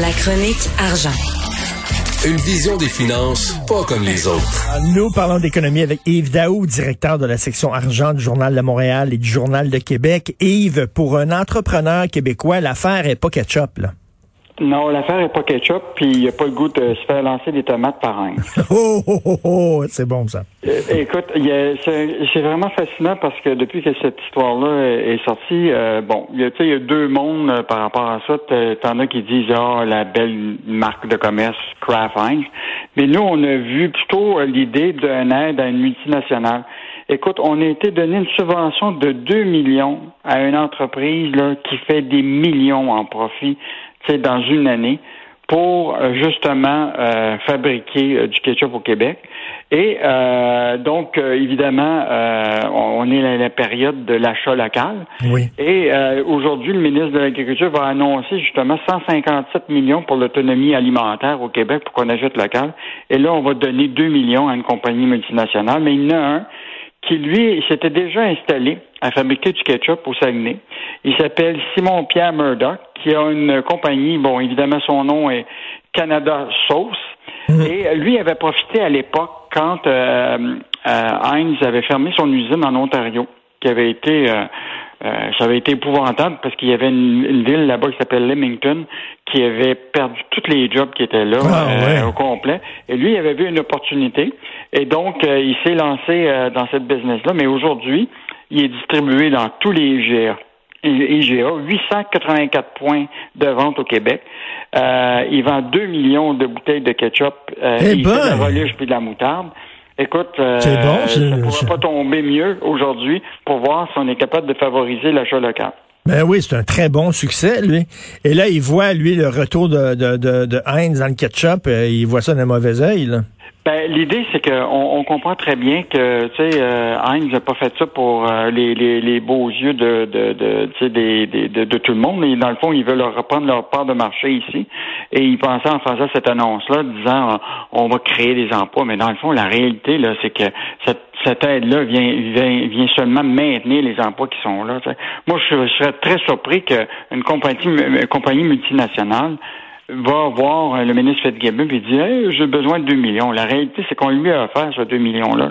La chronique argent. Une vision des finances pas comme les autres. Nous parlons d'économie avec Yves Daou, directeur de la section argent du Journal de Montréal et du Journal de Québec. Yves, pour un entrepreneur québécois, l'affaire est pas ketchup, là. Non, l'affaire est pas ketchup, puis il n'y a pas le goût de se faire lancer des tomates par un. oh, oh, oh, oh, c'est bon ça. Euh, écoute, c'est vraiment fascinant parce que depuis que cette histoire-là est sortie, euh, bon, il y, a, il y a deux mondes euh, par rapport à ça. T'en as qui disent ah la belle marque de commerce Kraft Heinz, mais nous on a vu plutôt l'idée d'un aide à une multinationale. Écoute, on a été donné une subvention de 2 millions à une entreprise là, qui fait des millions en profit dans une année pour euh, justement euh, fabriquer euh, du ketchup au Québec. Et donc, évidemment, on est dans la période de l'achat local. Oui. Et aujourd'hui, le ministre de l'Agriculture va annoncer justement 157 millions pour l'autonomie alimentaire au Québec pour qu'on achète local. Et là, on va donner 2 millions à une compagnie multinationale. Mais il y en a un qui, lui, s'était déjà installé à fabriquer du ketchup au Saguenay. Il s'appelle Simon-Pierre Murdoch, qui a une compagnie, bon, évidemment, son nom est Canada Sauce. Mhm. Et lui avait profité à l'époque quand euh, euh, Heinz avait fermé son usine en Ontario, qui avait été euh, euh, ça avait été épouvantable parce qu'il y avait une, ville là-bas qui s'appelle Leamington qui avait perdu tous les jobs qui étaient là ah, euh, au complet. Et lui, il avait vu une opportunité. Et donc, euh, il s'est lancé dans cette business-là. Mais aujourd'hui, il est distribué dans tous les IGA. IGA, 884 points de vente au Québec. il vend 2 millions de bouteilles de ketchup. Eh ben. fait de la relish puis de la moutarde. Écoute, euh, bon, ça ne pourra pas tomber mieux aujourd'hui pour voir si on est capable de favoriser l'achat local. Ben oui, c'est un très bon succès, lui. Et là, il voit, lui, le retour de, de, de, de Heinz dans le ketchup. Euh, il voit ça d'un mauvais œil, là. Ben, l'idée, c'est qu'on on comprend très bien que, tu sais, euh, Heinz n'a pas fait ça pour euh, les, les, les, beaux yeux de, de, de, des, des, de, de, tout le monde. Et dans le fond, ils veulent reprendre leur part de marché ici. Et ils pensaient en faisant cette annonce-là, disant, euh, on va créer des emplois. Mais dans le fond, la réalité, là, c'est que cette, cette aide-là vient, vient, vient seulement maintenir les emplois qui sont là. Moi, je, je, serais très surpris qu'une compagnie, une compagnie multinationale va voir euh, le ministre Fitzgibbon et dit hey, j'ai besoin de 2 millions. La réalité, c'est qu'on lui a offert ce 2 millions-là.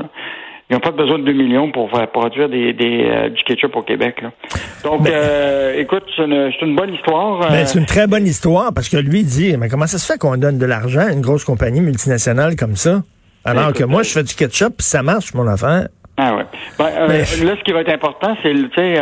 Ils n'ont pas besoin de 2 millions pour faire produire des, des euh, du ketchup au Québec. Là. Donc, euh, écoute, c'est une, une, bonne histoire. Ben, c'est une très bonne histoire parce que lui dit, mais comment ça se fait qu'on donne de l'argent à une grosse compagnie multinationale comme ça? Alors que moi, je fais du ketchup, ça marche, mon affaire? Ah ouais. Ben, Là, ce qui va être important, c'est, tu sais,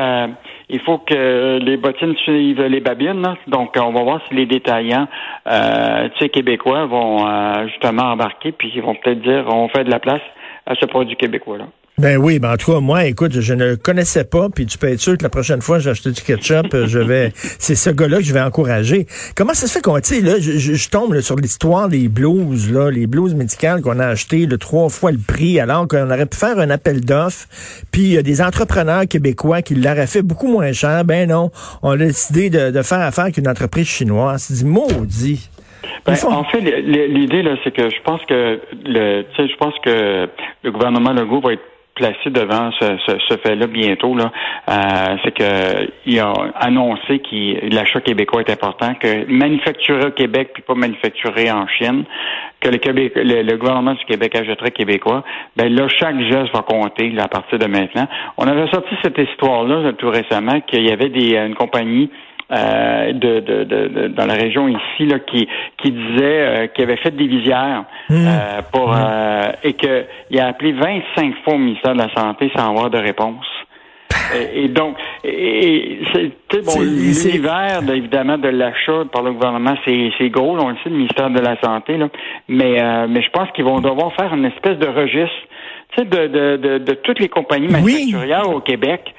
il faut que les bottines suivent les babines. Donc, on va voir si les détaillants, euh, tu sais, québécois vont euh, justement embarquer, puis ils vont peut-être dire, on fait de la place à ce produit québécois-là. Ben oui, ben en tout cas, moi, écoute, je ne le connaissais pas, puis tu peux être sûr que la prochaine fois que j'ai acheté du ketchup, je vais, c'est ce gars-là que je vais encourager. Comment ça se fait qu'on, tu sais, là, je, je, tombe sur l'histoire des blouses, là, les blouses médicales qu'on a achetées de trois fois le prix, alors qu'on aurait pu faire un appel d'offres, puis il y a des entrepreneurs québécois qui l'auraient fait beaucoup moins cher. Ben non, on a décidé de, de faire affaire avec une entreprise chinoise. C'est dit maudit. Ben, en fait, l'idée là, c'est que je pense que le, je pense que le gouvernement Legault va être placé devant ce, ce, fait-là bientôt, là, euh, c'est qu'il a annoncé que l'achat québécois est important, que manufacturer au Québec puis pas manufacturer en Chine, que le, Québec, le, gouvernement du Québec achèterait québécois, ben là, chaque geste va compter là, à partir de maintenant. On avait sorti cette histoire-là tout récemment qu'il y avait des, une compagnie euh, de, de, de, dans la région ici là, qui, qui disait euh, qu'il avait fait des visières mmh. euh, pour mmh. euh, et qu'il a appelé 25 fois au ministère de la Santé sans avoir de réponse. Et, donc, et, c'est bon, l'univers évidemment de l'achat par le gouvernement, c'est, gros, on le sait, le ministère de la Santé, là, mais, euh, mais je pense qu'ils vont devoir faire une espèce de registre tu sais, de, de, de, de, toutes les compagnies manufacturières au Québec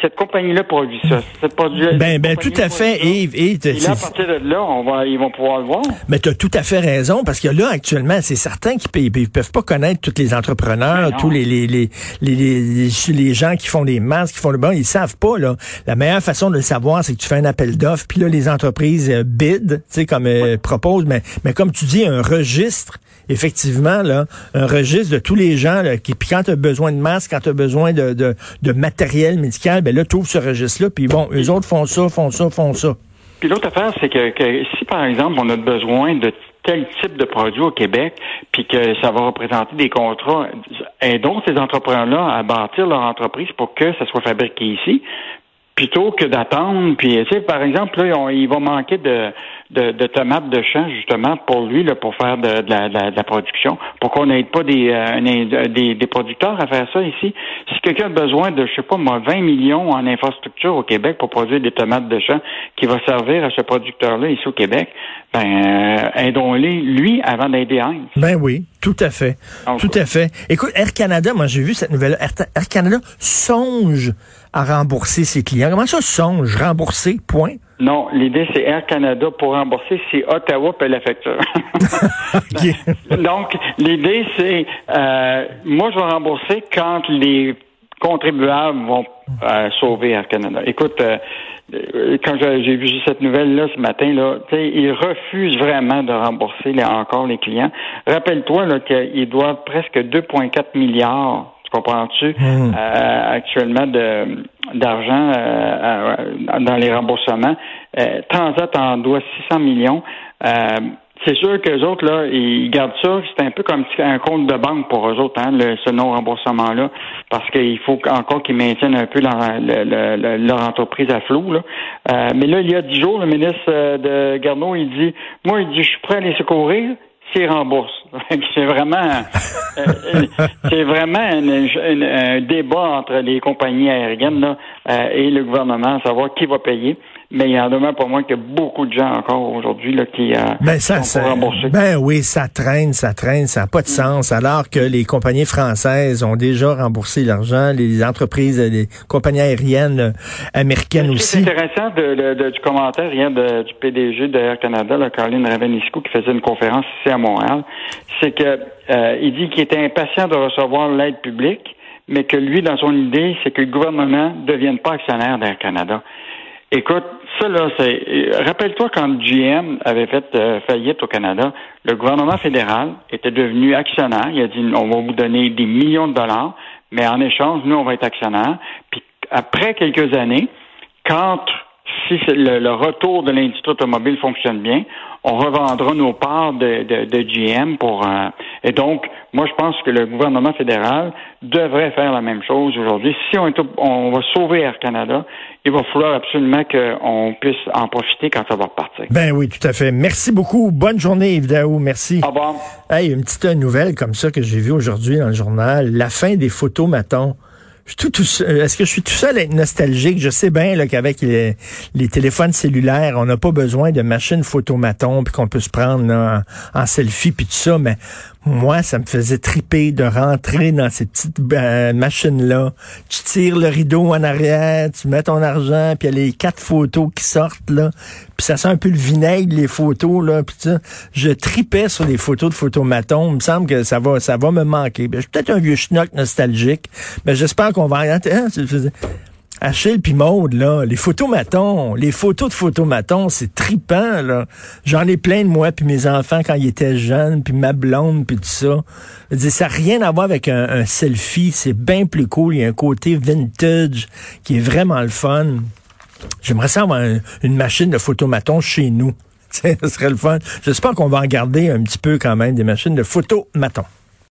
cette compagnie-là produit ça. Cette produit, ben, ben tout à fait, Yves. Et, là, à partir de là, on va, ils vont pouvoir le voir. Mais tu as tout à fait raison, parce que là, actuellement, c'est certain qu'ils ne peuvent pas connaître tous les entrepreneurs, tous les les, les, les, les, gens qui font les masques, qui font le bon, ils savent pas, là. La meilleure façon de le savoir, c'est que tu fais un appel d'offres, puis là, les entreprises euh, bid, tu sais, comme euh, proposent, mais, mais comme tu dis, un registre, effectivement, là, un registre de tous les gens, là, qui, puis quand tu as besoin de masques, quand tu as besoin de, de, de matériel médical, ben là, tu ce registre-là, puis bon, eux autres font ça, font ça, font ça. Puis l'autre affaire, c'est que, que, si, par exemple, on a besoin de tel type de produit au Québec, puis que ça va représenter des contrats, aidons ces entrepreneurs-là à bâtir leur entreprise pour que ça soit fabriqué ici, plutôt que d'attendre. Puis, tu sais, par exemple, là, il va manquer de, de, de, tomates de champ, justement, pour lui, là, pour faire de, de, la, de la, production, pour qu'on n'aide pas des, euh, des, des, producteurs à faire ça ici. Si quelqu'un a besoin de, je sais pas moi, 20 millions en infrastructure au Québec pour produire des tomates de champ qui va servir à ce producteur-là ici au Québec, ben, euh, aidons-les, lui, avant d'aider Heinz. Ben oui, tout à fait. tout à fait. Écoute, Air Canada, moi, j'ai vu cette nouvelle. Air, Air Canada songe à rembourser ses clients. Comment ça songe? Rembourser, point? Non, l'idée, c'est Air Canada pour rembourser, c'est Ottawa paie la facture. Donc, l'idée, c'est euh, moi, je vais rembourser quand les contribuables vont euh, sauver Air Canada. Écoute, euh, quand j'ai vu cette nouvelle-là ce matin, là, ils refusent vraiment de rembourser encore les clients. Rappelle-toi qu'ils doivent presque 2,4 milliards tu comprends-tu? Hmm. Euh, actuellement de d'argent euh, dans les remboursements? Euh, Transat en doit 600 millions. Euh, c'est sûr qu'eux autres, là, ils gardent ça. C'est un peu comme un compte de banque pour eux autres, hein, le, ce non-remboursement-là, parce qu'il faut encore qu'ils maintiennent un peu leur, leur entreprise à flot. Là. Euh, mais là, il y a dix jours, le ministre de Garneau, il dit, moi, il dit, je suis prêt à les secourir c'est vraiment, euh, c'est vraiment un, débat entre les compagnies aériennes là, euh, et le gouvernement, à savoir qui va payer mais il y en a pour moi qu'il y a beaucoup de gens encore aujourd'hui là, qui euh, ben, ça, sont remboursés. Ben oui, ça traîne, ça traîne, ça n'a pas de mm. sens. Alors que les compagnies françaises ont déjà remboursé l'argent, les entreprises, les compagnies aériennes euh, américaines aussi. C'est intéressant de, du commentaire hier du PDG de Air Canada, là, Caroline Ravenisco, qui faisait une conférence ici à Montréal, c'est que euh, il dit qu'il était impatient de recevoir l'aide publique, mais que lui, dans son idée, c'est que le gouvernement ne devienne pas actionnaire d'Air Canada. Écoute, ça là, c'est. Rappelle-toi quand GM avait fait euh, faillite au Canada, le gouvernement fédéral était devenu actionnaire. Il a dit on va vous donner des millions de dollars, mais en échange, nous on va être actionnaire. Puis après quelques années, quand si le, retour de l'industrie automobile fonctionne bien, on revendra nos parts de, de, GM pour euh, et donc moi je pense que le gouvernement fédéral devrait faire la même chose aujourd'hui. Si on, on va sauver Air Canada, il va falloir absolument qu'on puisse en profiter quand ça va repartir. Ben oui, tout à fait. Merci beaucoup. Bonne journée, Yves Daou. Merci. Au revoir. Hey, une petite nouvelle comme ça que j'ai vue aujourd'hui dans le journal. La fin des photos, maton. Est-ce que je suis tout seul à être nostalgique? Je sais bien qu'avec les, téléphones cellulaires, on n'a pas besoin de machines photomaton puis qu'on peut se prendre en, en, selfie puis tout ça, mais moi, ça me faisait triper de rentrer dans ces petites euh, machines-là. Tu tires le rideau en arrière, tu mets ton argent, puis il y a les quatre photos qui sortent, là. Puis ça sent un peu le vinaigre, les photos, là. Puis ça, je tripais sur les photos de photomaton. Il me semble que ça va, ça va me manquer. Ben, je suis peut-être un vieux schnock nostalgique, mais j'espère qu'on va... Achille puis Maude, là, les photomatons, les photos de photomatons, c'est tripant, là. J'en ai plein de moi puis mes enfants quand ils étaient jeunes, puis ma blonde, puis tout ça. Je ça n'a rien à voir avec un, selfie, c'est bien plus cool. Il y a un côté vintage qui est vraiment le fun. J'aimerais ça avoir une machine de photomaton chez nous. ce serait le fun. J'espère qu'on va en garder un petit peu quand même des machines de photomaton.